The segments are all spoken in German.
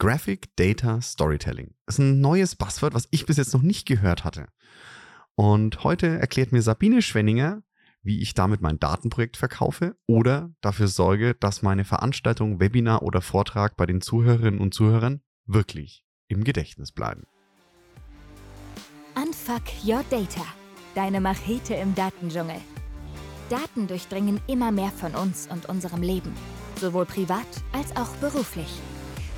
Graphic Data Storytelling ist ein neues Buzzword, was ich bis jetzt noch nicht gehört hatte. Und heute erklärt mir Sabine Schwenninger, wie ich damit mein Datenprojekt verkaufe oder dafür sorge, dass meine Veranstaltung, Webinar oder Vortrag bei den Zuhörerinnen und Zuhörern wirklich im Gedächtnis bleiben. Unfuck Your Data, deine Machete im Datendschungel. Daten durchdringen immer mehr von uns und unserem Leben, sowohl privat als auch beruflich.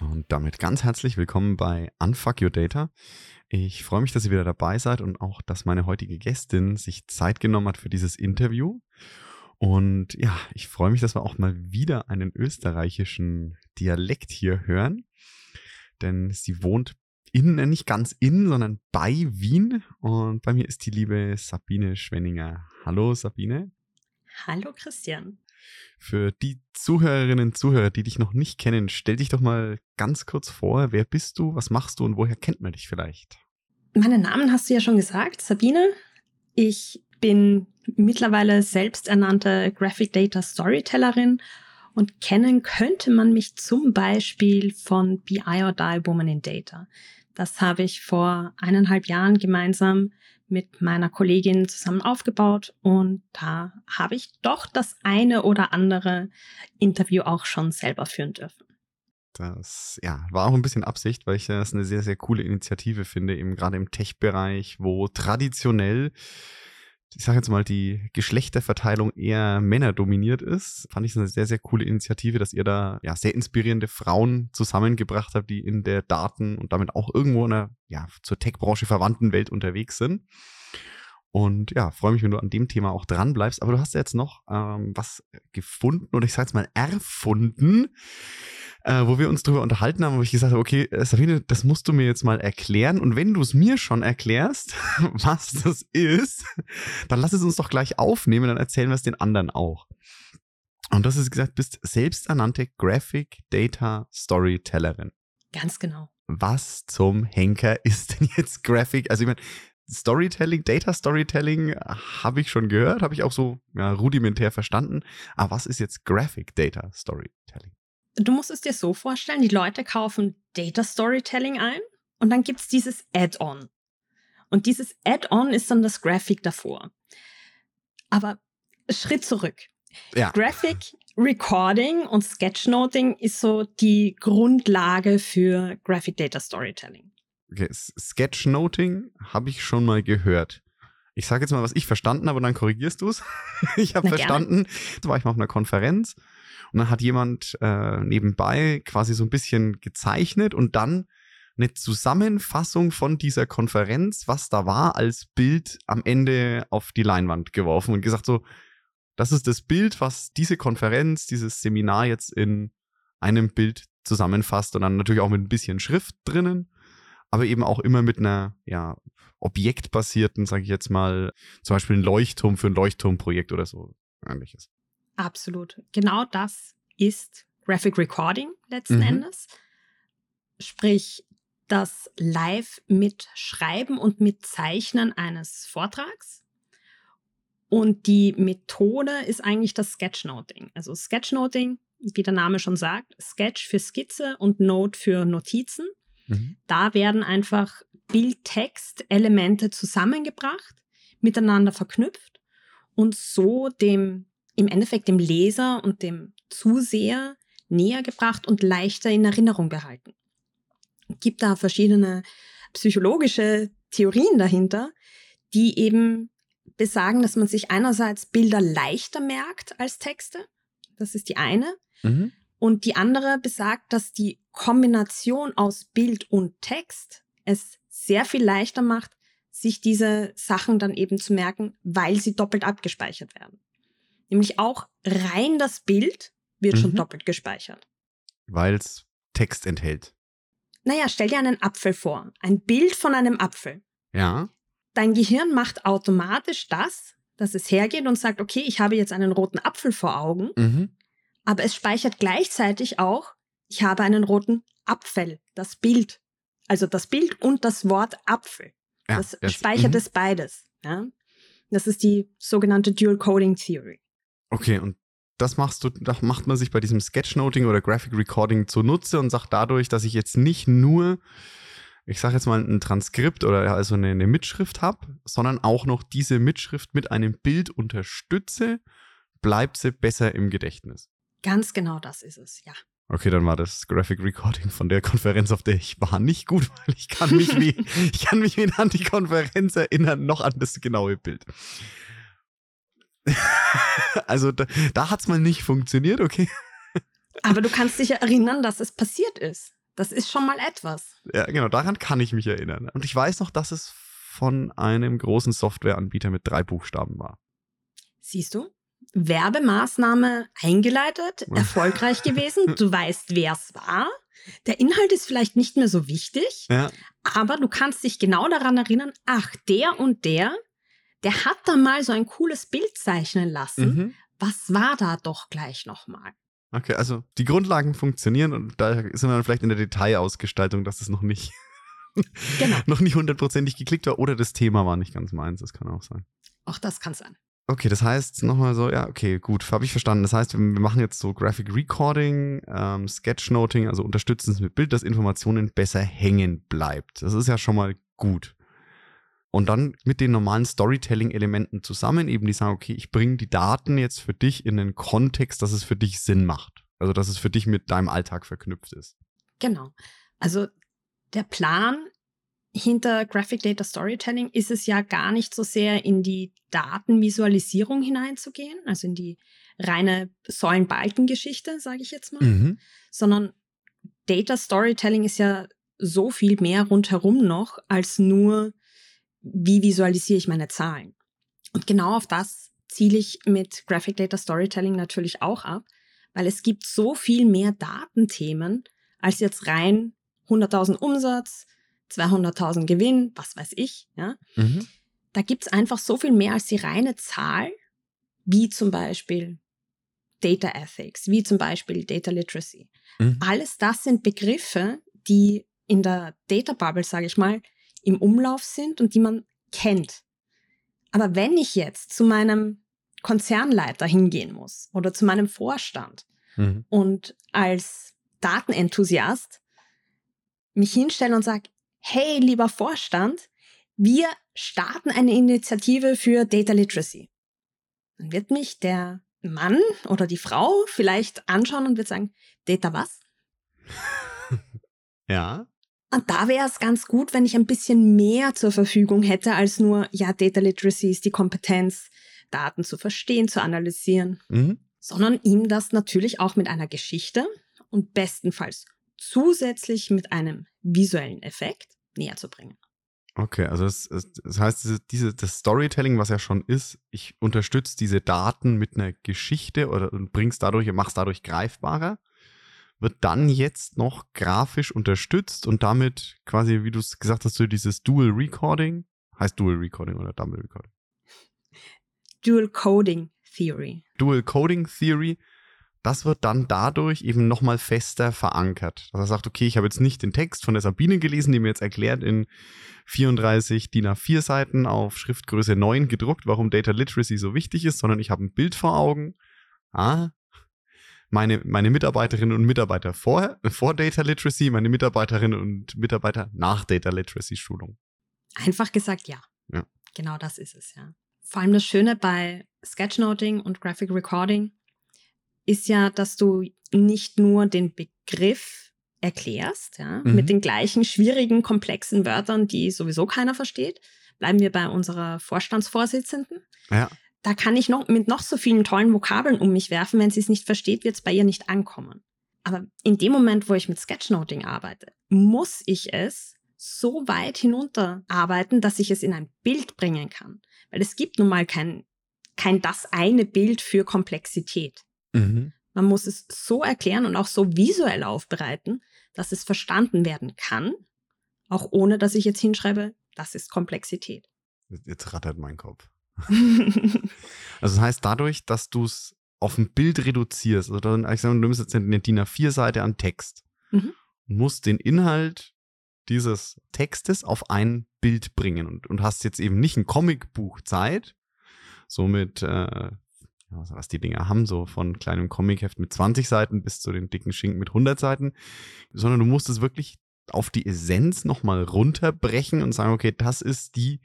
Und damit ganz herzlich willkommen bei Unfuck Your Data. Ich freue mich, dass ihr wieder dabei seid und auch, dass meine heutige Gästin sich Zeit genommen hat für dieses Interview. Und ja, ich freue mich, dass wir auch mal wieder einen österreichischen Dialekt hier hören. Denn sie wohnt in, äh, nicht ganz in, sondern bei Wien. Und bei mir ist die liebe Sabine Schwenninger. Hallo Sabine. Hallo Christian. Für die Zuhörerinnen und Zuhörer, die dich noch nicht kennen, stell dich doch mal ganz kurz vor. Wer bist du? Was machst du und woher kennt man dich vielleicht? Meinen Namen hast du ja schon gesagt, Sabine. Ich bin mittlerweile selbsternannte Graphic Data Storytellerin und kennen könnte man mich zum Beispiel von BI or Die Woman in Data. Das habe ich vor eineinhalb Jahren gemeinsam mit meiner Kollegin zusammen aufgebaut und da habe ich doch das eine oder andere Interview auch schon selber führen dürfen. Das ja, war auch ein bisschen Absicht, weil ich das eine sehr, sehr coole Initiative finde, eben gerade im Tech-Bereich, wo traditionell ich sage jetzt mal, die Geschlechterverteilung eher männerdominiert ist, fand ich eine sehr, sehr coole Initiative, dass ihr da ja sehr inspirierende Frauen zusammengebracht habt, die in der Daten und damit auch irgendwo in einer ja, zur Tech-Branche verwandten Welt unterwegs sind. Und ja, freue mich, wenn du an dem Thema auch dran bleibst. Aber du hast ja jetzt noch ähm, was gefunden oder ich sage jetzt mal erfunden, äh, wo wir uns drüber unterhalten haben, wo ich gesagt habe, okay, äh, Sabine, das musst du mir jetzt mal erklären. Und wenn du es mir schon erklärst, was das ist, dann lass es uns doch gleich aufnehmen, dann erzählen wir es den anderen auch. Und das ist gesagt, bist selbsternannte Graphic Data Storytellerin. Ganz genau. Was zum Henker ist denn jetzt Graphic? Also ich meine, Storytelling, Data Storytelling habe ich schon gehört, habe ich auch so ja, rudimentär verstanden. Aber was ist jetzt Graphic Data Storytelling? Du musst es dir so vorstellen, die Leute kaufen Data Storytelling ein und dann gibt es dieses Add-on. Und dieses Add-on ist dann das Graphic davor. Aber Schritt zurück. Ja. Graphic Recording und Sketchnoting ist so die Grundlage für Graphic Data Storytelling. Okay, Sketchnoting habe ich schon mal gehört. Ich sage jetzt mal, was ich verstanden habe und dann korrigierst du es. ich habe verstanden, da war ich mal auf einer Konferenz und dann hat jemand äh, nebenbei quasi so ein bisschen gezeichnet und dann eine Zusammenfassung von dieser Konferenz, was da war, als Bild am Ende auf die Leinwand geworfen und gesagt so, das ist das Bild, was diese Konferenz, dieses Seminar jetzt in einem Bild zusammenfasst und dann natürlich auch mit ein bisschen Schrift drinnen, aber eben auch immer mit einer, ja, objektbasierten, sage ich jetzt mal, zum Beispiel ein Leuchtturm für ein Leuchtturmprojekt oder so ähnliches. Absolut. Genau das ist Graphic Recording letzten mhm. Endes. Sprich, das Live mit Schreiben und mit Zeichnen eines Vortrags. Und die Methode ist eigentlich das Sketchnoting. Also Sketchnoting, wie der Name schon sagt, Sketch für Skizze und Note für Notizen. Mhm. Da werden einfach Bild-Text-Elemente zusammengebracht, miteinander verknüpft und so dem im Endeffekt dem Leser und dem Zuseher näher gebracht und leichter in Erinnerung behalten. Es gibt da verschiedene psychologische Theorien dahinter, die eben besagen, dass man sich einerseits Bilder leichter merkt als Texte. Das ist die eine. Mhm. Und die andere besagt, dass die Kombination aus Bild und Text es sehr viel leichter macht, sich diese Sachen dann eben zu merken, weil sie doppelt abgespeichert werden. Nämlich auch rein das Bild wird mhm. schon doppelt gespeichert. Weil es Text enthält. naja, stell dir einen Apfel vor, ein Bild von einem Apfel. Ja. Dein Gehirn macht automatisch das, dass es hergeht und sagt, okay, ich habe jetzt einen roten Apfel vor Augen, Mhm. aber es speichert gleichzeitig auch, ich habe einen roten Apfel, das Bild. Also das Bild und das Wort Apfel. Ja, das jetzt- speichert mhm. es beides. Ja? Das ist die sogenannte Dual Coding Theory. Okay, und das machst du, das macht man sich bei diesem Sketchnoting oder Graphic Recording zunutze und sagt dadurch, dass ich jetzt nicht nur, ich sage jetzt mal, ein Transkript oder also eine, eine Mitschrift habe, sondern auch noch diese Mitschrift mit einem Bild unterstütze, bleibt sie besser im Gedächtnis. Ganz genau das ist es, ja. Okay, dann war das Graphic Recording von der Konferenz, auf der ich war, nicht gut, weil ich kann mich wie, ich kann mich weder an die Konferenz erinnern, noch an das genaue Bild. also da, da hat es mal nicht funktioniert, okay. Aber du kannst dich ja erinnern, dass es passiert ist. Das ist schon mal etwas. Ja, genau, daran kann ich mich erinnern. Und ich weiß noch, dass es von einem großen Softwareanbieter mit drei Buchstaben war. Siehst du? Werbemaßnahme eingeleitet, erfolgreich gewesen. Du weißt, wer es war. Der Inhalt ist vielleicht nicht mehr so wichtig, Ja, aber du kannst dich genau daran erinnern, ach, der und der, der hat da mal so ein cooles Bild zeichnen lassen. mhm. Was war da doch gleich nochmal? Okay, also die Grundlagen funktionieren und da sind wir dann vielleicht in der Detailausgestaltung, dass es noch nicht, Genau. noch nicht hundertprozentig geklickt war oder das Thema war nicht ganz meins. Das kann auch sein. Auch das kann sein. Okay, das heißt nochmal so, ja, okay, gut, habe ich verstanden. Das heißt, wir machen jetzt so Graphic Recording, ähm, Sketchnoting, also unterstützen es mit Bild, dass Informationen besser hängen bleibt. Das ist ja schon mal gut. Und dann mit den normalen Storytelling-Elementen zusammen, eben die sagen, okay, ich bringe die Daten jetzt für dich in einen Kontext, dass es für dich Sinn macht. Also, dass es für dich mit deinem Alltag verknüpft ist. Genau. Also der Plan hinter Graphic Data Storytelling ist es ja gar nicht so sehr in die Datenvisualisierung hineinzugehen, also in die reine Säulen-Balken-Geschichte, sage ich jetzt mal, Mhm. sondern Data Storytelling ist ja so viel mehr rundherum noch als nur, wie visualisiere ich meine Zahlen. Und genau auf das ziele ich mit Graphic Data Storytelling natürlich auch ab, weil es gibt so viel mehr Datenthemen als jetzt rein 100.000 Umsatz, 200.000 Gewinn, was weiß ich. Ja? Mhm. Da gibt es einfach so viel mehr als die reine Zahl, wie zum Beispiel Data Ethics, wie zum Beispiel Data Literacy. Mhm. Alles das sind Begriffe, die in der Data Bubble, sage ich mal, im Umlauf sind und die man kennt. Aber wenn ich jetzt zu meinem Konzernleiter hingehen muss oder zu meinem Vorstand Mhm. und als Datenenthusiast mich hinstelle und sage, hey, lieber Vorstand, wir starten eine Initiative für Data Literacy. Dann wird mich der Mann oder die Frau vielleicht anschauen und wird sagen, Data was? Ja. Und da wäre es ganz gut, wenn ich ein bisschen mehr zur Verfügung hätte als nur, ja, Data Literacy ist die Kompetenz, Daten zu verstehen, zu analysieren, Mhm. sondern ihm das natürlich auch mit einer Geschichte und bestenfalls zusätzlich mit einem visuellen Effekt näher zu bringen. Okay, also das, das heißt, diese, diese, das Storytelling, was ja schon ist, ich unterstütze diese Daten mit einer Geschichte oder und bring's dadurch, mach's dadurch greifbarer, wird dann jetzt noch grafisch unterstützt und damit quasi, wie du es gesagt hast, so dieses Dual Recording, heißt Dual Recording oder Double Recording? Dual Coding Theory. Dual Coding Theory, das wird dann dadurch eben nochmal fester verankert. Dass er sagt, okay, ich habe jetzt nicht den Text von der Sabine gelesen, die mir jetzt erklärt in 34 DIN A4 Seiten auf Schriftgröße 9 gedruckt, warum Data Literacy so wichtig ist, sondern ich habe ein Bild vor Augen. Ah, meine, meine Mitarbeiterinnen und Mitarbeiter vor, vor Data Literacy, meine Mitarbeiterinnen und Mitarbeiter nach Data Literacy Schulung. Einfach gesagt, ja. Ja. Genau das ist es, ja. Vor allem das Schöne bei Sketchnoting und Graphic Recording ist ja, dass du nicht nur den Begriff erklärst, ja, Mhm. mit den gleichen schwierigen, komplexen Wörtern, die sowieso keiner versteht. Bleiben wir bei unserer Vorstandsvorsitzenden. Ja. Da kann ich noch mit noch so vielen tollen Vokabeln um mich werfen. Wenn sie es nicht versteht, wird es bei ihr nicht ankommen. Aber in dem Moment, wo ich mit Sketchnoting arbeite, muss ich es so weit hinunter arbeiten, dass ich es in ein Bild bringen kann. Weil es gibt nun mal kein, kein das eine Bild für Komplexität. Mhm. Man muss es so erklären und auch so visuell aufbereiten, dass es verstanden werden kann, auch ohne dass ich jetzt hinschreibe, das ist Komplexität. Jetzt rattert mein Kopf. also das heißt, dadurch, dass du es auf ein Bild reduzierst, also dann, ich sage, du nimmst jetzt eine DIN A4-Seite an Text mhm. musst den Inhalt dieses Textes auf ein Bild bringen und, und hast jetzt eben nicht ein Comicbuch Zeit, so mit, äh, was die Dinger haben, so von kleinem Comicheft mit 20 Seiten bis zu den dicken Schinken mit 100 Seiten, sondern du musst es wirklich auf die Essenz nochmal runterbrechen und sagen, okay, das ist die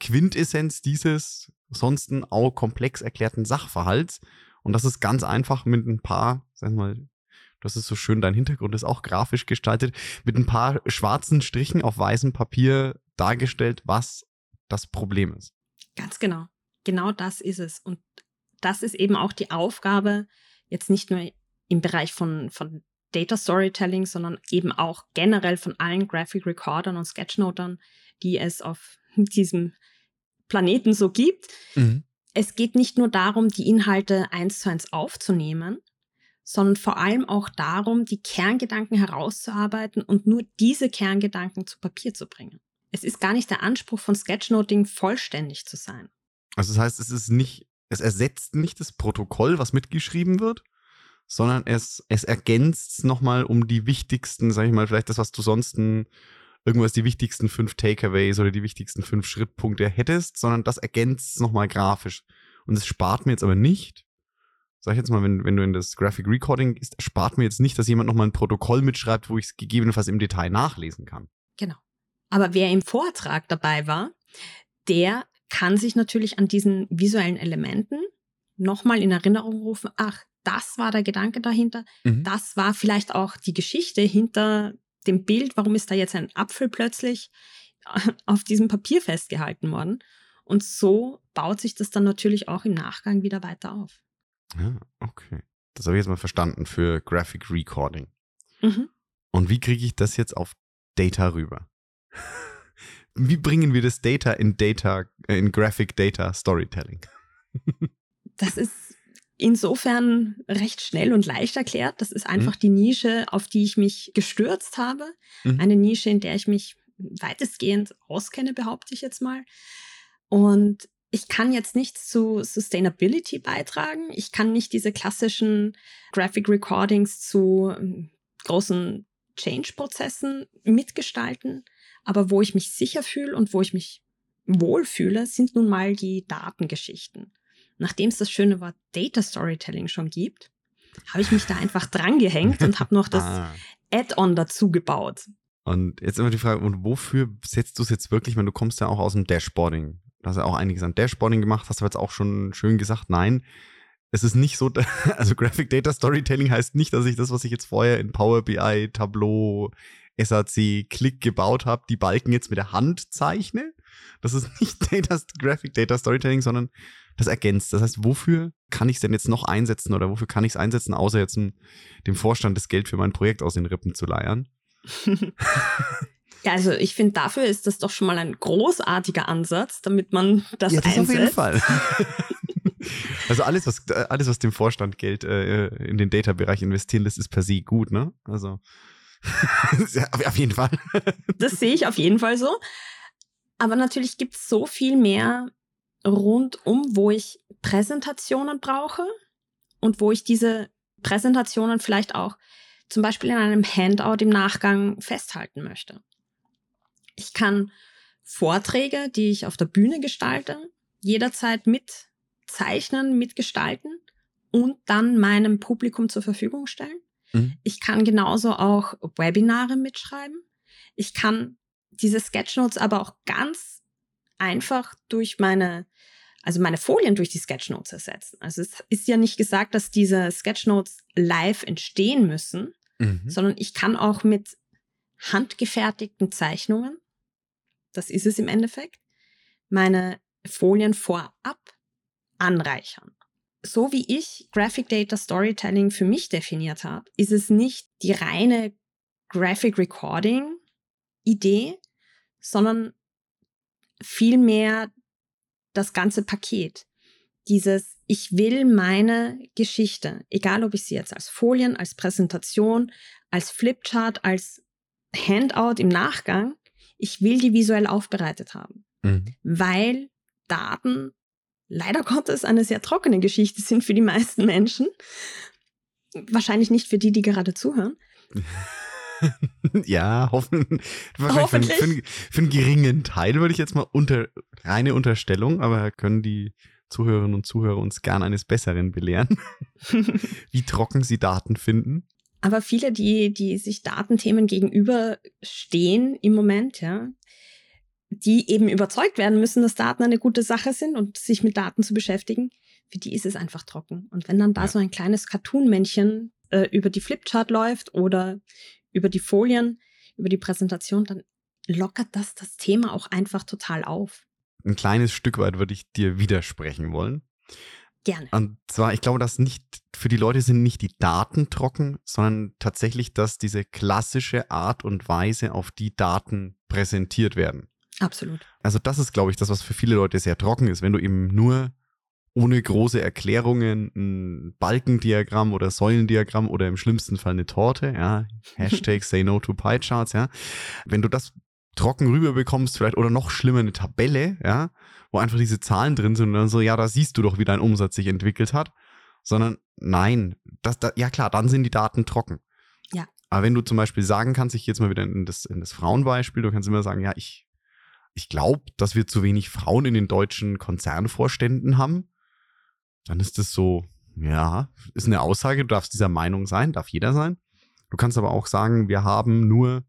Quintessenz dieses sonst auch komplex erklärten Sachverhalts. Und das ist ganz einfach mit ein paar, sag mal, das ist so schön, dein Hintergrund ist auch grafisch gestaltet, mit ein paar schwarzen Strichen auf weißem Papier dargestellt, was das Problem ist. Ganz genau. Genau das ist es. Und das ist eben auch die Aufgabe, jetzt nicht nur im Bereich von, von Data Storytelling, sondern eben auch generell von allen Graphic Recordern und Sketchnotern, die es auf diesem Planeten so gibt. Mhm. Es geht nicht nur darum, die Inhalte eins zu eins aufzunehmen, sondern vor allem auch darum, die Kerngedanken herauszuarbeiten und nur diese Kerngedanken zu Papier zu bringen. Es ist gar nicht der Anspruch von Sketchnoting, vollständig zu sein. Also das heißt, es ist nicht, es ersetzt nicht das Protokoll, was mitgeschrieben wird, sondern es, es ergänzt nochmal um die wichtigsten, sag ich mal, vielleicht das, was du sonst ein, irgendwas die wichtigsten fünf Takeaways oder die wichtigsten fünf Schrittpunkte hättest, sondern das ergänzt es nochmal grafisch. Und es spart mir jetzt aber nicht, sag ich jetzt mal, wenn, wenn du in das Graphic Recording gehst, spart mir jetzt nicht, dass jemand nochmal ein Protokoll mitschreibt, wo ich es gegebenenfalls im Detail nachlesen kann. Genau. Aber wer im Vortrag dabei war, der kann sich natürlich an diesen visuellen Elementen nochmal in Erinnerung rufen, ach, das war der Gedanke dahinter. Mhm. Das war vielleicht auch die Geschichte hinter dem Bild. Warum ist da jetzt ein Apfel plötzlich auf diesem Papier festgehalten worden? Und so baut sich das dann natürlich auch im Nachgang wieder weiter auf. Ja, okay. Das habe ich jetzt mal verstanden für Graphic Recording. Mhm. Und wie kriege ich das jetzt auf Data rüber? wie bringen wir das Data in Data, äh, in Graphic Data Storytelling? das ist insofern recht schnell und leicht erklärt. Das ist einfach mhm. die Nische, auf die ich mich gestürzt habe. Mhm. Eine Nische, in der ich mich weitestgehend auskenne, behaupte ich jetzt mal. Und ich kann jetzt nichts zu Sustainability beitragen. Ich kann nicht diese klassischen Graphic Recordings zu ähm, großen Change-Prozessen mitgestalten. Aber wo ich mich sicher fühle und wo ich mich wohlfühle, sind nun mal die Datengeschichten nachdem es das schöne Wort Data Storytelling schon gibt, habe ich mich da einfach drangehängt und habe noch das ah. Add-on dazu gebaut. Und jetzt immer die Frage, und wofür setzt du es jetzt wirklich, wenn du kommst ja auch aus dem Dashboarding. Du hast ja auch einiges an Dashboarding gemacht, hast du jetzt auch schon schön gesagt, nein, es ist nicht so, also Graphic Data Storytelling heißt nicht, dass ich das, was ich jetzt vorher in Power BI, Tableau, SAC, Click gebaut habe, die Balken jetzt mit der Hand zeichne. Das ist nicht Data, Graphic Data Storytelling, sondern das ergänzt. Das heißt, wofür kann ich es denn jetzt noch einsetzen oder wofür kann ich es einsetzen, außer jetzt dem Vorstand das Geld für mein Projekt aus den Rippen zu leiern? Ja, also ich finde, dafür ist das doch schon mal ein großartiger Ansatz, damit man das, ja, das einsetzt. auf jeden Fall. also alles, was alles, was dem Vorstand Geld äh, in den Data-Bereich investieren lässt, ist per se gut, ne? Also auf jeden Fall. das sehe ich auf jeden Fall so. Aber natürlich gibt es so viel mehr rundum, wo ich Präsentationen brauche und wo ich diese Präsentationen vielleicht auch zum Beispiel in einem Handout im Nachgang festhalten möchte. Ich kann Vorträge, die ich auf der Bühne gestalte, jederzeit mitzeichnen, mitgestalten und dann meinem Publikum zur Verfügung stellen. Mhm. Ich kann genauso auch Webinare mitschreiben. Ich kann diese Sketchnotes aber auch ganz einfach durch meine, also meine Folien durch die Sketchnotes ersetzen. Also es ist ja nicht gesagt, dass diese Sketchnotes live entstehen müssen, mhm. sondern ich kann auch mit handgefertigten Zeichnungen, das ist es im Endeffekt, meine Folien vorab anreichern. So wie ich Graphic Data Storytelling für mich definiert habe, ist es nicht die reine Graphic Recording Idee, sondern vielmehr das ganze Paket. Dieses, ich will meine Geschichte, egal ob ich sie jetzt als Folien, als Präsentation, als Flipchart, als Handout im Nachgang, ich will die visuell aufbereitet haben. Mhm. Weil Daten leider Gottes eine sehr trockene Geschichte sind für die meisten Menschen. Wahrscheinlich nicht für die, die gerade zuhören. ja, hoffen, Hoffentlich. Für, für, für, einen geringen Teil würde ich jetzt mal unter reine Unterstellung, aber können die Zuhörerinnen und Zuhörer uns gern eines Besseren belehren, wie trocken sie Daten finden. Aber viele, die, die sich Datenthemen gegenüberstehen im Moment, ja, die eben überzeugt werden müssen, dass Daten eine gute Sache sind und sich mit Daten zu beschäftigen, für die ist es einfach trocken. Und wenn dann da ja. so ein kleines Cartoon-Männchen äh, über die Flipchart läuft oder über die Folien, über die Präsentation, dann lockert das das Thema auch einfach total auf. Ein kleines Stück weit würde ich dir widersprechen wollen. Gerne. Und zwar, ich glaube, dass nicht für die Leute sind nicht die Daten trocken, sondern tatsächlich, dass diese klassische Art und Weise, auf die Daten präsentiert werden. Absolut. Also das ist, glaube ich, das, was für viele Leute sehr trocken ist, wenn du eben nur ohne große Erklärungen ein Balkendiagramm oder Säulendiagramm oder im schlimmsten Fall eine Torte, ja, Hashtag say no to pie charts, ja. Wenn du das trocken rüberbekommst, vielleicht oder noch schlimmer eine Tabelle, ja, wo einfach diese Zahlen drin sind und dann so, ja, da siehst du doch, wie dein Umsatz sich entwickelt hat, sondern nein, das, das, ja klar, dann sind die Daten trocken. Ja. Aber wenn du zum Beispiel sagen kannst, ich jetzt mal wieder in das, in das Frauenbeispiel, du kannst immer sagen, ja, ich, ich glaube, dass wir zu wenig Frauen in den deutschen Konzernvorständen haben, dann ist das so, ja, ist eine Aussage, du darfst dieser Meinung sein, darf jeder sein. Du kannst aber auch sagen, wir haben nur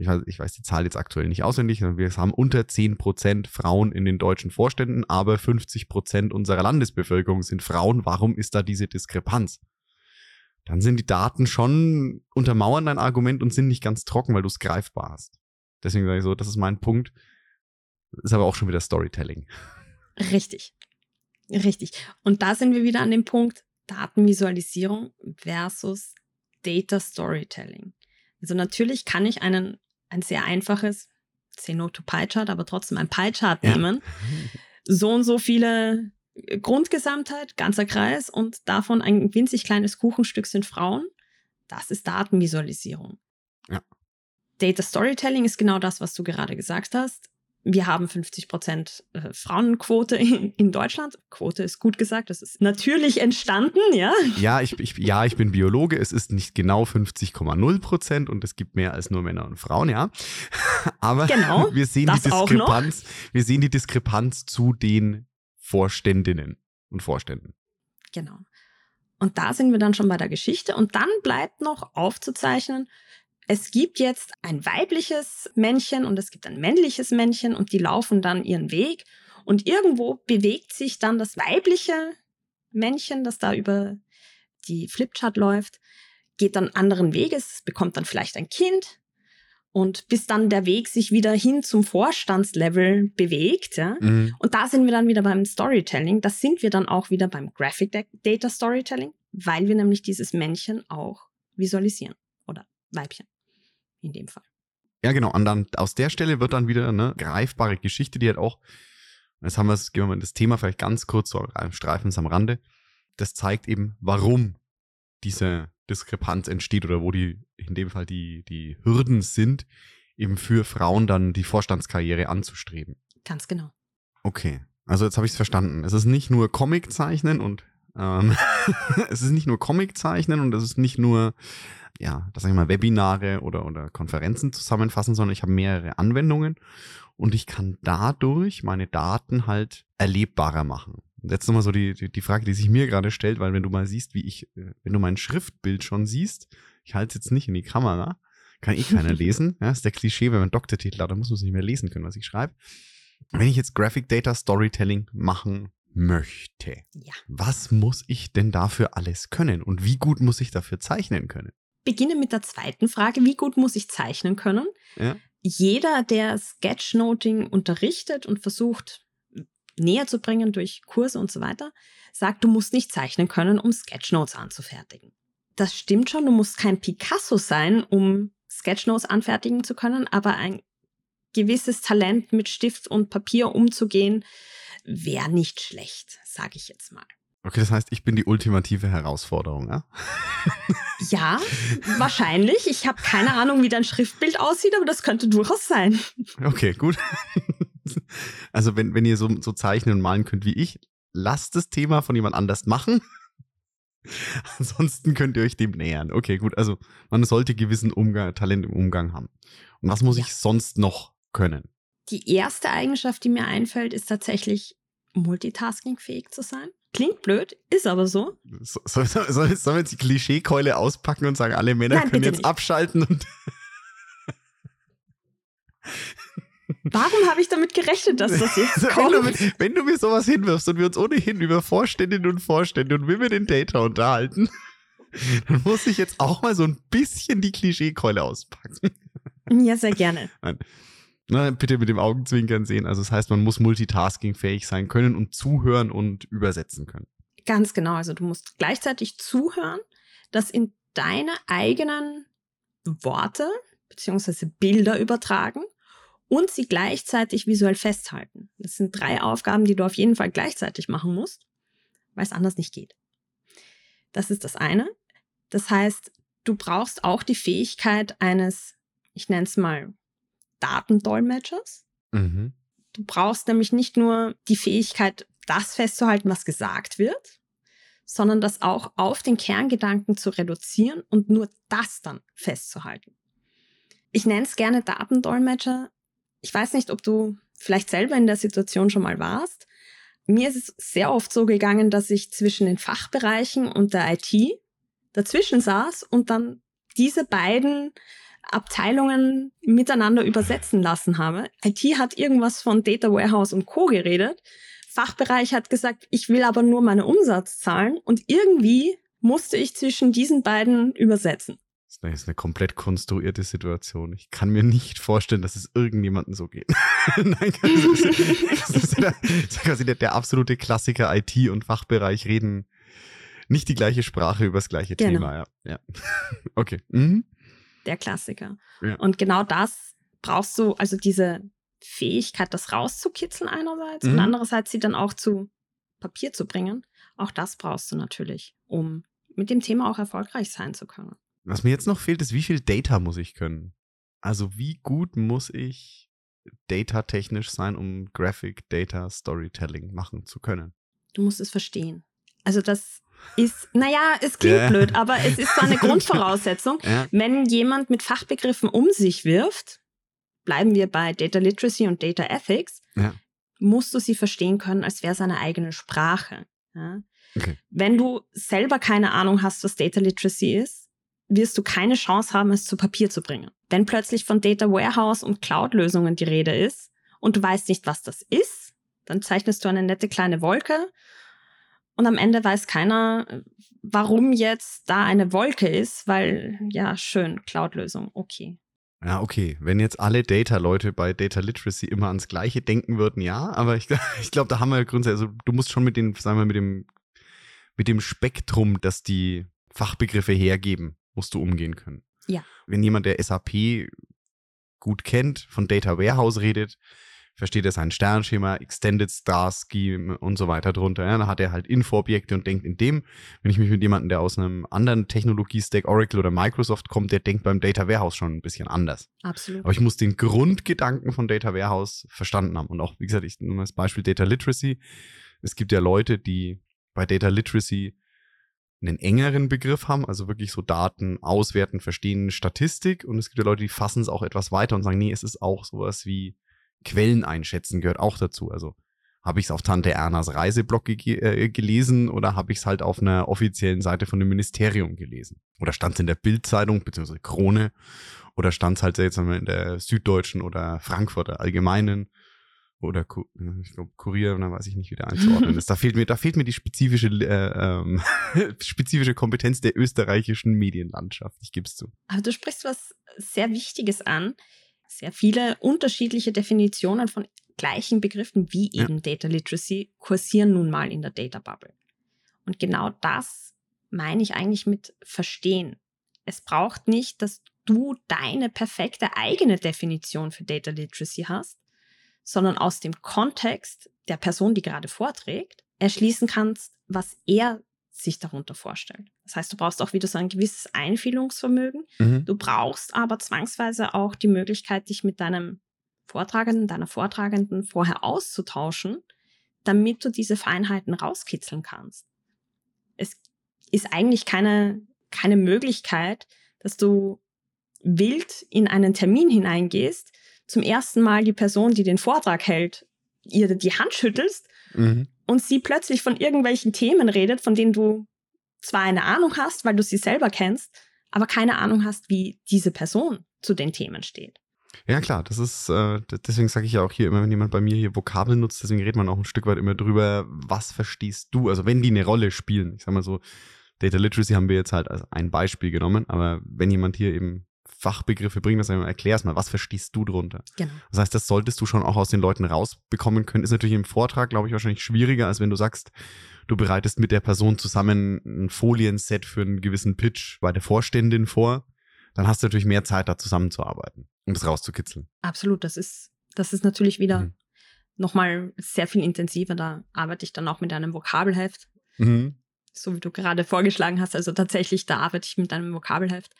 ich weiß, ich weiß die Zahl jetzt aktuell nicht auswendig, wir haben unter 10% Frauen in den deutschen Vorständen, aber 50% unserer Landesbevölkerung sind Frauen. Warum ist da diese Diskrepanz? Dann sind die Daten schon untermauern dein Argument und sind nicht ganz trocken, weil du es greifbar hast. Deswegen sage ich so, das ist mein Punkt. Ist aber auch schon wieder Storytelling. Richtig. Richtig. Und da sind wir wieder an dem Punkt Datenvisualisierung versus Data Storytelling. Also natürlich kann ich einen ein sehr einfaches, say no to Pie Chart, aber trotzdem ein Pie Chart ja. nehmen. So und so viele Grundgesamtheit, ganzer Kreis und davon ein winzig kleines Kuchenstück sind Frauen. Das ist Datenvisualisierung. Ja. Data Storytelling ist genau das, was du gerade gesagt hast wir haben 50 Prozent äh, Frauenquote in, Deutschland. Quote ist gut gesagt, das ist natürlich entstanden, ja. Ja, ich, ich, ja, ich bin Biologe. Es ist nicht genau 50,0 Prozent und es gibt mehr als nur Männer und Frauen, ja. Aber genau, wir sehen die Diskrepanz. Wir sehen die Diskrepanz zu den Vorständinnen und Vorständen. Genau. Und da sind wir dann schon bei der Geschichte. Und dann bleibt noch aufzuzeichnen, es gibt jetzt ein weibliches Männchen und es gibt ein männliches Männchen und die laufen dann ihren Weg und irgendwo bewegt sich dann das weibliche Männchen, das da über die Flipchart läuft, geht dann anderen Weges, bekommt dann vielleicht ein Kind und bis dann der Weg sich wieder hin zum Vorstandslevel bewegt. Ja? Mhm. Und da sind wir dann wieder beim Storytelling. Das sind wir dann auch wieder beim Graphic Data Storytelling, weil wir nämlich dieses Männchen auch visualisieren oder Weibchen in dem Fall. Ja, genau. Und dann aus der Stelle wird dann wieder eine greifbare Geschichte, die halt auch, jetzt haben wir es, gehen wir mal das Thema vielleicht ganz kurz so streifen am Rande. Das zeigt eben, warum diese Diskrepanz entsteht oder wo die, in dem Fall die, die Hürden sind, eben für Frauen dann die Vorstandskarriere anzustreben. Ganz genau. Okay. Also jetzt habe ich es verstanden. Es ist nicht nur Comic zeichnen und ähm, es ist nicht nur Comic zeichnen und es ist nicht nur ja, das sag ich mal, Webinare oder, oder Konferenzen zusammenfassen, sondern ich habe mehrere Anwendungen und ich kann dadurch meine Daten halt erlebbarer machen. Jetzt nochmal so die, die, die Frage, die sich mir gerade stellt, weil wenn du mal siehst, wie ich, äh, wenn du mein Schriftbild schon siehst, ich halte es jetzt nicht in die Kamera, kann eh keiner lesen. Ja, ist der Klischee, wenn man Doktortitel hat, dann muss man es nicht mehr lesen können, was ich schreibe. Wenn ich jetzt Graphic Data Storytelling machen möchte, ja. was muss ich denn dafür alles können und wie gut muss ich dafür zeichnen können? beginne mit der zweiten Frage, wie gut muss ich zeichnen können? Ja. Jeder, der Sketchnoting unterrichtet und versucht näher zu bringen durch Kurse und so weiter, sagt, du musst nicht zeichnen können, um Sketchnotes anzufertigen. Das stimmt schon, du musst kein Picasso sein, um Sketchnotes anfertigen zu können, aber ein gewisses Talent mit Stift und Papier umzugehen, wäre nicht schlecht, sage ich jetzt mal. Okay, das heißt, ich bin die ultimative Herausforderung, ja? Ja, wahrscheinlich. Ich habe keine Ahnung, wie dein Schriftbild aussieht, aber das könnte durchaus sein. Okay, gut. Also wenn, wenn ihr so, so zeichnen und malen könnt wie ich, lasst das Thema von jemand anders machen. Ansonsten könnt ihr euch dem nähern. Okay, gut. Also man sollte gewissen Umgang, Talent im Umgang haben. Und was muss ja. ich sonst noch können? Die erste Eigenschaft, die mir einfällt, ist tatsächlich multitaskingfähig zu sein. Klingt blöd, ist aber so. So, so, so, sollen wir jetzt die Klischeekeule auspacken und sagen, alle Männer Nein, können jetzt nicht. abschalten und. Warum habe ich damit gerechnet, dass das jetzt also, kommt? Wenn du, wenn du, mir sowas hinwirfst und wir uns ohnehin über Vorständinnen und Vorstände und Women in Data unterhalten, dann muss ich jetzt auch mal so ein bisschen die Klischeekeule auspacken. Ja, sehr gerne. Nein. Na, bitte mit dem Augenzwinkern sehen. Also das heißt, man muss multitaskingfähig sein können und zuhören und übersetzen können. Ganz genau. Also du musst gleichzeitig zuhören, das in deine eigenen Worte bzw. Bilder übertragen und sie gleichzeitig visuell festhalten. Das sind drei Aufgaben, die du auf jeden Fall gleichzeitig machen musst, weil es anders nicht geht. Das ist das eine. Das heißt, du brauchst auch die Fähigkeit eines, ich nenne es mal, Datendolmetschers. Mhm. Du brauchst nämlich nicht nur die Fähigkeit, das festzuhalten, was gesagt wird, sondern das auch auf den Kerngedanken zu reduzieren und nur das dann festzuhalten. Ich nenne es gerne Datendolmetscher. Ich weiß nicht, ob du vielleicht selber in der Situation schon mal warst. Mir ist es sehr oft so gegangen, dass ich zwischen den Fachbereichen und der IT dazwischen saß und dann diese beiden Abteilungen miteinander übersetzen lassen habe. IT hat irgendwas von Data Warehouse und Co. geredet. Fachbereich hat gesagt, ich will aber nur meine Umsatzzahlen und irgendwie musste ich zwischen diesen beiden übersetzen. Das ist eine komplett konstruierte Situation. Ich kann mir nicht vorstellen, dass es irgendjemandem so geht. Nein, das ist, das ist, der, das ist quasi der, der, absolute Klassiker. IT und Fachbereich reden nicht die gleiche Sprache über das gleiche genau. Thema. Ja. ja. Okay. Mhm der Klassiker. Ja. Und genau das brauchst du, also diese Fähigkeit, das rauszukitzeln einerseits mhm. und andererseits sie dann auch zu Papier zu bringen. Auch das brauchst du natürlich, um mit dem Thema auch erfolgreich sein zu können. Was mir jetzt noch fehlt, ist, wie viel Data muss ich können? Also wie gut muss ich datatechnisch sein, um Graphic Data Storytelling machen zu können? Du musst es verstehen. Also das ist, naja, es klingt ja. blöd, aber es ist so eine Grundvoraussetzung. Ja. Wenn jemand mit Fachbegriffen um sich wirft, bleiben wir bei Data Literacy und Data Ethics, ja. musst du sie verstehen können, als wäre es eine eigene Sprache. Okay. Wenn du selber keine Ahnung hast, was Data Literacy ist, wirst du keine Chance haben, es zu Papier zu bringen. Wenn plötzlich von Data Warehouse und Cloud-Lösungen die Rede ist und du weißt nicht, was das ist, dann zeichnest du eine nette kleine Wolke und am Ende weiß keiner, warum jetzt da eine Wolke ist, weil, ja, schön, Cloud-Lösung, okay. Ja, okay. Wenn jetzt alle Data-Leute bei Data Literacy immer ans Gleiche denken würden, ja, aber ich, ich glaube, da haben wir grundsätzlich, also du musst schon mit den, sagen wir, mit dem, mit dem Spektrum, das die Fachbegriffe hergeben, musst du umgehen können. Ja. Wenn jemand, der SAP gut kennt, von Data Warehouse redet, versteht er sein Sternschema, Extended Star Scheme und so weiter drunter. Ja, da hat er halt Infoobjekte und denkt in dem, wenn ich mich mit jemandem, der aus einem anderen Technologie-Stack, Oracle oder Microsoft kommt, der denkt beim Data Warehouse schon ein bisschen anders. Absolut. Aber ich muss den Grundgedanken von Data Warehouse verstanden haben. Und auch, wie gesagt, ich nehme das Beispiel Data Literacy. Es gibt ja Leute, die bei Data Literacy einen engeren Begriff haben, also wirklich so Daten auswerten, verstehen, Statistik. Und es gibt ja Leute, die fassen es auch etwas weiter und sagen, nee, es ist auch sowas wie Quellen einschätzen gehört auch dazu. Also habe ich es auf Tante Ernas Reiseblog ge äh, gelesen oder habe ich es halt auf einer offiziellen Seite von dem Ministerium gelesen? Oder stand es in der Bildzeitung bzw. Krone oder stand es halt jetzt in der Süddeutschen oder Frankfurter Allgemeinen oder ich glaube Kurier, da weiß ich nicht, wie der einzuordnen ist. Da fehlt mir, da fehlt mir die spezifische, äh, ähm, spezifische Kompetenz der österreichischen Medienlandschaft. Ich gebe es zu. Aber du sprichst was sehr Wichtiges an sehr viele unterschiedliche Definitionen von gleichen Begriffen wie eben ja. Data Literacy kursieren nun mal in der Data Bubble. Und genau das meine ich eigentlich mit verstehen. Es braucht nicht, dass du deine perfekte eigene Definition für Data Literacy hast, sondern aus dem Kontext der Person, die gerade vorträgt, erschließen kannst, was er sich darunter vorstellt. Das heißt, du brauchst auch wieder so ein gewisses Einfühlungsvermögen. Mhm. Du brauchst aber zwangsweise auch die Möglichkeit, dich mit deinem Vortragenden, deiner Vortragenden vorher auszutauschen, damit du diese Feinheiten rauskitzeln kannst. Es ist eigentlich keine, keine Möglichkeit, dass du wild in einen Termin hineingehst, zum ersten Mal die Person, die den Vortrag hält, ihr die Hand schüttelst mhm. und sie plötzlich von irgendwelchen Themen redet, von denen du zwar eine Ahnung hast, weil du sie selber kennst, aber keine Ahnung hast, wie diese Person zu den Themen steht. Ja, klar, das ist, äh, deswegen sage ich ja auch hier immer, wenn jemand bei mir hier Vokabeln nutzt, deswegen redet man auch ein Stück weit immer drüber, was verstehst du? Also wenn die eine Rolle spielen, ich sag mal so, Data Literacy haben wir jetzt halt als ein Beispiel genommen, aber wenn jemand hier eben Fachbegriffe bringt, das erklärst mal, was verstehst du drunter? Genau. Das heißt, das solltest du schon auch aus den Leuten rausbekommen können. Ist natürlich im Vortrag, glaube ich, wahrscheinlich schwieriger, als wenn du sagst, du bereitest mit der Person zusammen ein Folienset für einen gewissen Pitch bei der Vorständin vor. Dann hast du natürlich mehr Zeit, da zusammenzuarbeiten und das rauszukitzeln. Absolut, das ist, das ist natürlich wieder mhm. nochmal sehr viel intensiver. Da arbeite ich dann auch mit einem Vokabelheft. Mhm. So wie du gerade vorgeschlagen hast. Also tatsächlich, da arbeite ich mit einem Vokabelheft.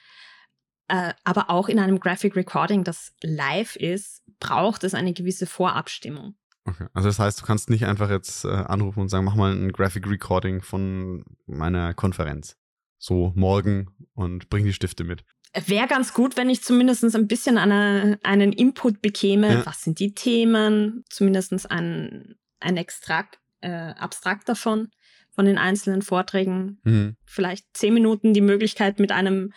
Äh, aber auch in einem Graphic Recording, das live ist, braucht es eine gewisse Vorabstimmung. Okay. Also das heißt, du kannst nicht einfach jetzt äh, anrufen und sagen, mach mal ein Graphic Recording von meiner Konferenz. So morgen und bring die Stifte mit. Wäre ganz gut, wenn ich zumindest ein bisschen eine, einen Input bekäme. Ja. Was sind die Themen? Zumindest ein, ein Extrakt, äh, Abstrakt davon von den einzelnen Vorträgen. Mhm. Vielleicht zehn Minuten die Möglichkeit, mit einem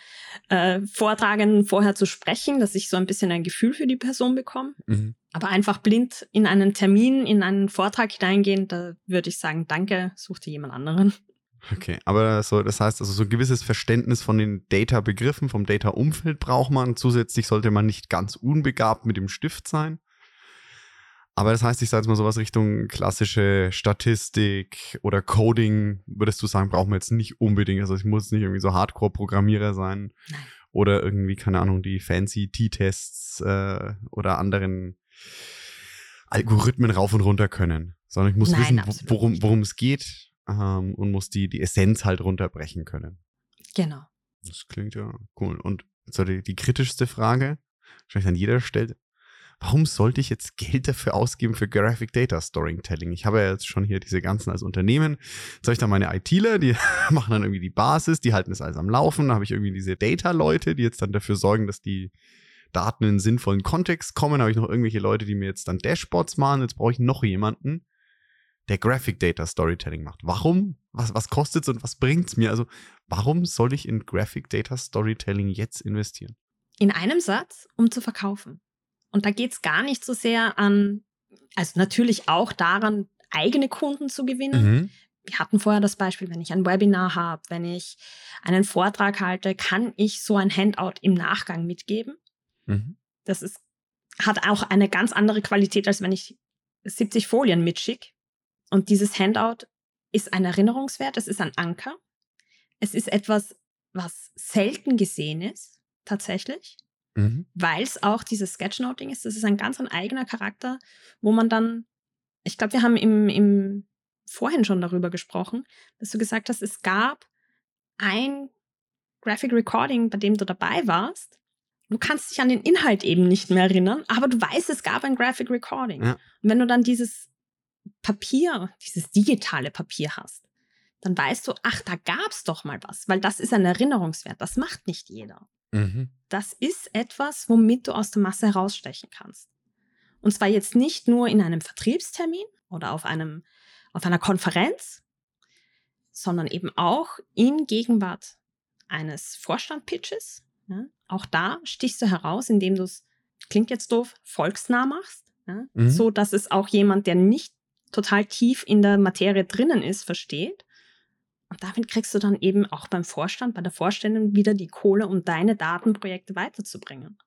äh, Vortragenden vorher zu sprechen, dass ich so ein bisschen ein Gefühl für die Person bekomme. Mhm. Aber einfach blind in einen Termin, in einen Vortrag hineingehen, da würde ich sagen, danke, such dir jemand anderen. Okay, aber so, das heißt, also so ein gewisses Verständnis von den Data-Begriffen, vom Data-Umfeld braucht man. Zusätzlich sollte man nicht ganz unbegabt mit dem Stift sein. Aber das heißt, ich sage jetzt mal sowas Richtung klassische Statistik oder Coding, würdest du sagen, brauchen wir jetzt nicht unbedingt. Also ich muss nicht irgendwie so Hardcore-Programmierer sein Nein. oder irgendwie, keine Ahnung, die fancy T-Tests äh, oder anderen Algorithmen rauf und runter können. Sondern ich muss Nein, wissen, worum, worum es geht ähm, und muss die, die Essenz halt runterbrechen können. Genau. Das klingt ja cool. Und so die, die kritischste Frage, wahrscheinlich an jeder stellt, warum sollte ich jetzt Geld dafür ausgeben für Graphic Data Storytelling? Ich habe ja jetzt schon hier diese ganzen als Unternehmen. Jetzt habe ich da meine ITler, die machen dann irgendwie die Basis, die halten das alles am Laufen. Da habe ich irgendwie diese Data-Leute, die jetzt dann dafür sorgen, dass die Daten in einen sinnvollen Kontext kommen. Da habe ich noch irgendwelche Leute, die mir jetzt dann Dashboards machen. Jetzt brauche ich noch jemanden, der Graphic Data Storytelling macht. Warum? Was, was kostet es und was bringt es mir? Also, warum soll ich in Graphic Data Storytelling jetzt investieren? In einem Satz, um zu verkaufen. Und da geht es gar nicht so sehr an, also natürlich auch daran, eigene Kunden zu gewinnen. Mhm. Wir hatten vorher das Beispiel, wenn ich ein Webinar habe, wenn ich einen Vortrag halte, kann ich so ein Handout im Nachgang mitgeben. Mhm. Das ist, hat auch eine ganz andere Qualität, als wenn ich 70 Folien mitschicke. Und dieses Handout ist ein Erinnerungswert, es ist ein Anker. Es ist etwas, was selten gesehen ist, tatsächlich mhm. weil es auch dieses Sketchnoting ist. Das ist ein ganz ein eigener Charakter, wo man dann, ich glaube, wir haben im, im vorhin schon darüber gesprochen, dass du gesagt hast, es gab ein Graphic Recording, bei dem du dabei warst. Du kannst dich an den Inhalt eben nicht mehr erinnern, aber du weißt, es gab ein Graphic Recording. Ja. Und wenn du dann dieses Papier, dieses digitale Papier hast, dann weißt du, ach, da gab es doch mal was, weil das ist ein Erinnerungswert. Das macht nicht jeder. Mhm. Das ist etwas, womit du aus der Masse herausstechen kannst. Und zwar jetzt nicht nur in einem Vertriebstermin oder auf, einem, auf einer Konferenz, sondern eben auch in Gegenwart eines Vorstandpitches. Ja, auch da stichst du heraus, indem du es, klingt jetzt doof, volksnah machst, ja, mhm. so dass es auch jemand, der nicht total tief in der Materie drinnen ist, versteht und damit kriegst du dann eben auch beim Vorstand, bei der Vorständin wieder die Kohle, um deine Datenprojekte weiterzubringen.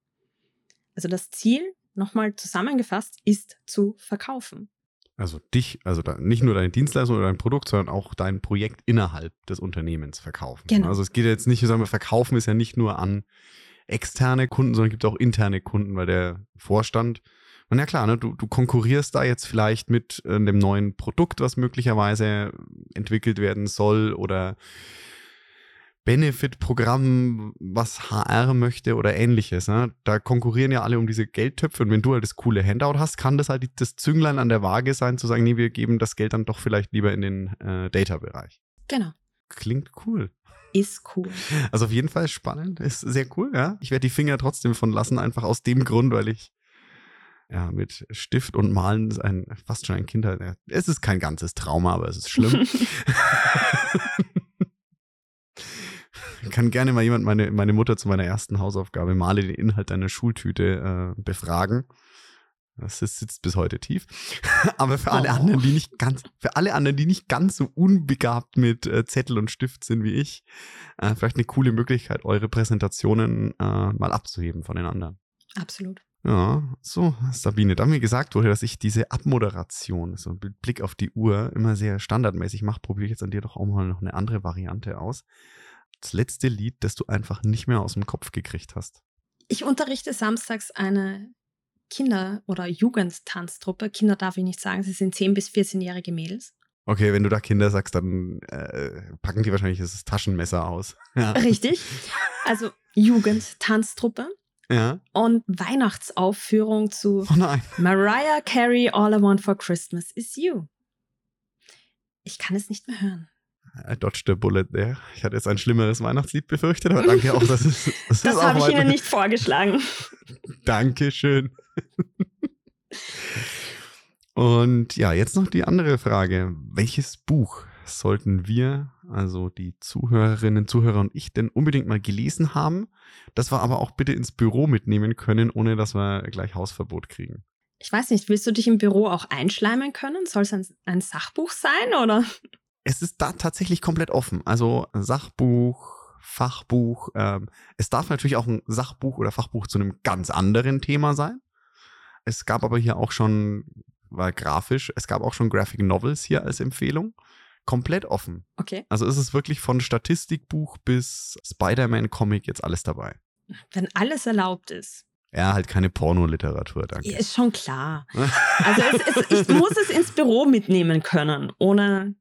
Also das Ziel, nochmal zusammengefasst, ist zu verkaufen. Also dich, also nicht nur deine Dienstleistung oder dein Produkt, sondern auch dein Projekt innerhalb des Unternehmens verkaufen. Genau. Also es geht jetzt nicht, sagen wir, verkaufen ist ja nicht nur an externe Kunden, sondern es gibt auch interne Kunden, weil der Vorstand Und ja klar, ne, du, du konkurrierst da jetzt vielleicht mit äh, einem neuen Produkt, was möglicherweise entwickelt werden soll oder Benefit-Programm, was HR möchte oder ähnliches. Ne? Da konkurrieren ja alle um diese Geldtöpfe und wenn du halt das coole Handout hast, kann das halt das Zünglein an der Waage sein, zu sagen, nee, wir geben das Geld dann doch vielleicht lieber in den äh, Data-Bereich. Genau. Klingt cool. Ist cool. Also auf jeden Fall spannend, ist sehr cool, ja. Ich werde die Finger trotzdem von lassen, einfach aus dem Grund, weil ich ja, mit Stift und Malen ein, fast schon ein Kinder. Es ist kein ganzes Trauma, aber es ist schlimm. kann gerne mal jemand meine, meine Mutter zu meiner ersten Hausaufgabe male den Inhalt einer Schultüte äh, befragen. Das sitzt bis heute tief. Aber für alle oh. anderen, die nicht ganz, für alle anderen, die nicht ganz so unbegabt mit äh, Zettel und Stift sind wie ich, äh, vielleicht eine coole Möglichkeit, eure Präsentationen äh, mal abzuheben von den anderen. Absolut. Ja, so, Sabine, da mir gesagt wurde, dass ich diese Abmoderation, so mit Blick auf die Uhr, immer sehr standardmäßig mache, probiere ich jetzt an dir doch auch mal noch eine andere Variante aus das letzte Lied, das du einfach nicht mehr aus dem Kopf gekriegt hast? Ich unterrichte samstags eine Kinder- oder Jugendtanztruppe. Kinder darf ich nicht sagen, sie sind 10- bis 14-jährige Mädels. Okay, wenn du da Kinder sagst, dann äh, packen die wahrscheinlich das Taschenmesser aus. Ja. Richtig. Also Jugendtanztruppe. Ja. Und Weihnachtsaufführung zu oh Mariah Carey All I Want for Christmas is You. Ich kann es nicht mehr hören. I dodged a bullet there. Ich hatte jetzt ein schlimmeres Weihnachtslied befürchtet, aber danke auch, dass es. Das, das habe ich Ihnen nicht vorgeschlagen. Dankeschön. Und ja, jetzt noch die andere Frage. Welches Buch sollten wir, also die Zuhörerinnen, Zuhörer und ich, denn unbedingt mal gelesen haben, das wir aber auch bitte ins Büro mitnehmen können, ohne dass wir gleich Hausverbot kriegen? Ich weiß nicht, willst du dich im Büro auch einschleimen können? Soll es ein, ein Sachbuch sein oder? es ist da tatsächlich komplett offen. Also Sachbuch, Fachbuch. Ähm, es darf natürlich auch ein Sachbuch oder Fachbuch zu einem ganz anderen Thema sein. Es gab aber hier auch schon, war grafisch, es gab auch schon Graphic Novels hier als Empfehlung. Komplett offen. Okay. Also ist es wirklich von Statistikbuch bis Spider-Man-Comic jetzt alles dabei. Wenn alles erlaubt ist. Ja, halt keine Pornoliteratur, danke. Ist schon klar. Also es, es, ich muss es ins Büro mitnehmen können, ohne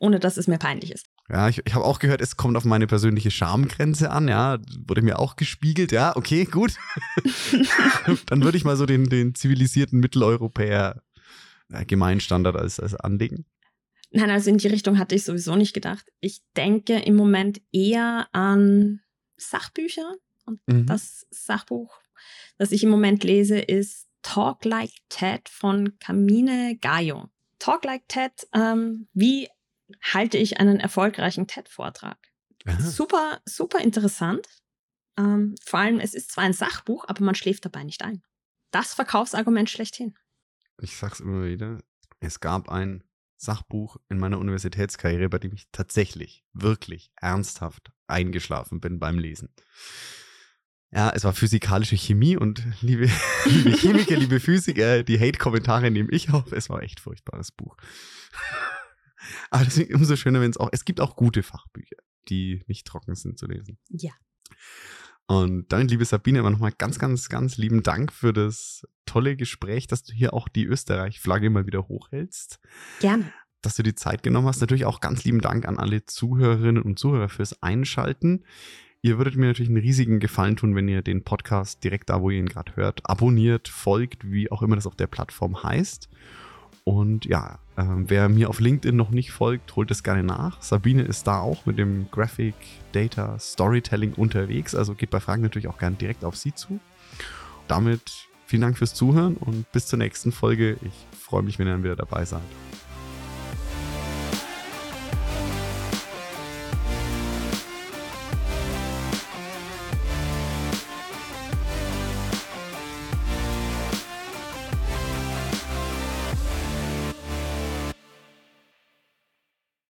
ohne dass es mir peinlich ist. Ja, ich, ich habe auch gehört, es kommt auf meine persönliche Schamgrenze an, ja, wurde mir auch gespiegelt, ja, okay, gut. Dann würde ich mal so den, den zivilisierten Mitteleuropäer äh, Gemeinstandard als, als anlegen. Nein, also in die Richtung hatte ich sowieso nicht gedacht. Ich denke im Moment eher an Sachbücher und mhm. das Sachbuch, das ich im Moment lese, ist Talk Like Ted von Camine Gaio. Talk Like Ted, ähm, wie halte ich einen erfolgreichen TED-Vortrag. Super, super interessant. Ähm, vor allem, es ist zwar ein Sachbuch, aber man schläft dabei nicht ein. Das Verkaufsargument schlechthin. Ich sag's immer wieder. Es gab ein Sachbuch in meiner Universitätskarriere, bei dem ich tatsächlich, wirklich, ernsthaft eingeschlafen bin beim Lesen. Ja, es war physikalische Chemie und liebe, liebe Chemiker, liebe Physiker, die Hate-Kommentare nehme ich auf. Es war echt furchtbares Buch. Aber deswegen umso schöner, wenn es auch, es gibt auch gute Fachbücher, die nicht trocken sind zu lesen. Ja. Und dann, liebe Sabine, immer nochmal ganz, ganz, ganz lieben Dank für das tolle Gespräch, dass du hier auch die Österreich-Flagge mal wieder hochhältst. Gerne. Dass du die Zeit genommen hast. Natürlich auch ganz lieben Dank an alle Zuhörerinnen und Zuhörer fürs Einschalten. Ihr würdet mir natürlich einen riesigen Gefallen tun, wenn ihr den Podcast direkt da, wo ihr ihn gerade hört, abonniert, folgt, wie auch immer das auf der Plattform heißt. Und ja, äh, wer mir auf LinkedIn noch nicht folgt, holt es gerne nach. Sabine ist da auch mit dem Graphic Data Storytelling unterwegs. Also geht bei Fragen natürlich auch gerne direkt auf sie zu. Damit vielen Dank fürs Zuhören und bis zur nächsten Folge. Ich freue mich, wenn ihr dann wieder dabei seid.